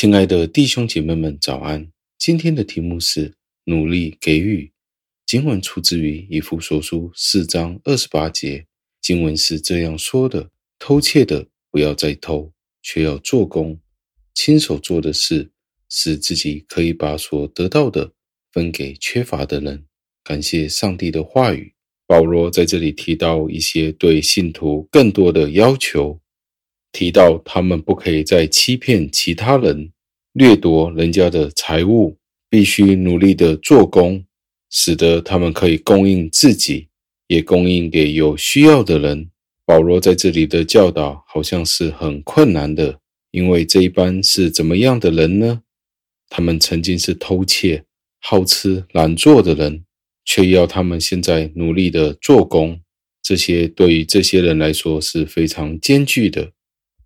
亲爱的弟兄姐妹们，早安！今天的题目是努力给予。经文出自于以弗所书四章二十八节，经文是这样说的：“偷窃的不要再偷，却要做工，亲手做的事，使自己可以把所得到的分给缺乏的人。”感谢上帝的话语。保罗在这里提到一些对信徒更多的要求，提到他们不可以再欺骗其他人，掠夺人家的财物，必须努力的做工，使得他们可以供应自己，也供应给有需要的人。保罗在这里的教导好像是很困难的，因为这一般是怎么样的人呢？他们曾经是偷窃、好吃懒做的人。却要他们现在努力的做工，这些对于这些人来说是非常艰巨的，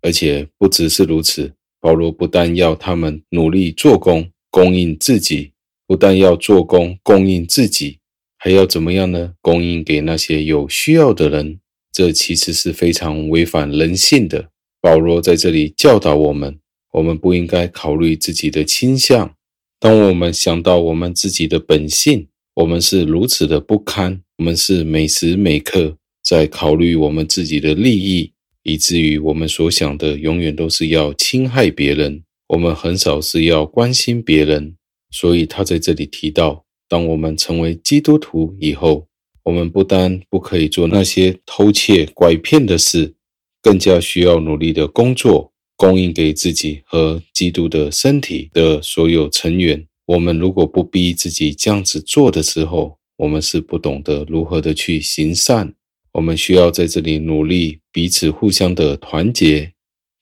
而且不只是如此。保罗不但要他们努力做工，供应自己，不但要做工供应自己，还要怎么样呢？供应给那些有需要的人。这其实是非常违反人性的。保罗在这里教导我们，我们不应该考虑自己的倾向。当我们想到我们自己的本性，我们是如此的不堪，我们是每时每刻在考虑我们自己的利益，以至于我们所想的永远都是要侵害别人，我们很少是要关心别人。所以他在这里提到，当我们成为基督徒以后，我们不单不可以做那些偷窃、拐骗的事，更加需要努力的工作，供应给自己和基督的身体的所有成员。我们如果不逼自己这样子做的时候，我们是不懂得如何的去行善。我们需要在这里努力，彼此互相的团结，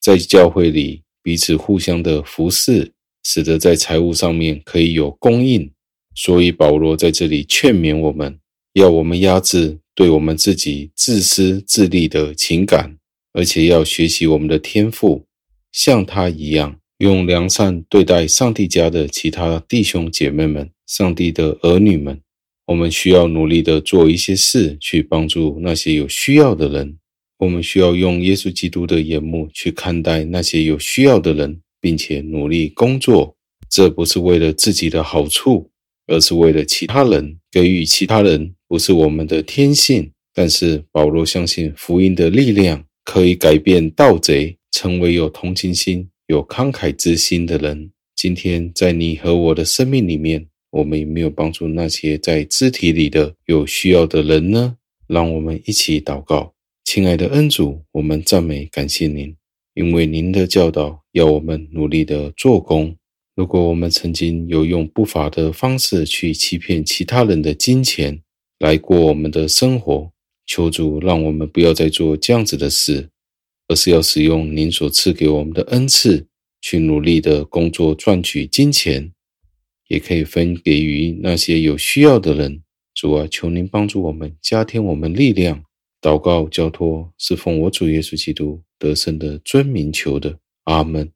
在教会里彼此互相的服侍，使得在财务上面可以有供应。所以保罗在这里劝勉我们，要我们压制对我们自己自私自利的情感，而且要学习我们的天赋，像他一样。用良善对待上帝家的其他弟兄姐妹们，上帝的儿女们，我们需要努力的做一些事，去帮助那些有需要的人。我们需要用耶稣基督的眼目去看待那些有需要的人，并且努力工作。这不是为了自己的好处，而是为了其他人。给予其他人不是我们的天性，但是保罗相信福音的力量可以改变盗贼，成为有同情心。有慷慨之心的人，今天在你和我的生命里面，我们有没有帮助那些在肢体里的有需要的人呢？让我们一起祷告，亲爱的恩主，我们赞美感谢您，因为您的教导要我们努力的做工。如果我们曾经有用不法的方式去欺骗其他人的金钱来过我们的生活，求主让我们不要再做这样子的事。而是要使用您所赐给我们的恩赐，去努力的工作赚取金钱，也可以分给予那些有需要的人。主啊，求您帮助我们，加添我们力量。祷告交托，是奉我主耶稣基督得胜的尊名求的。阿门。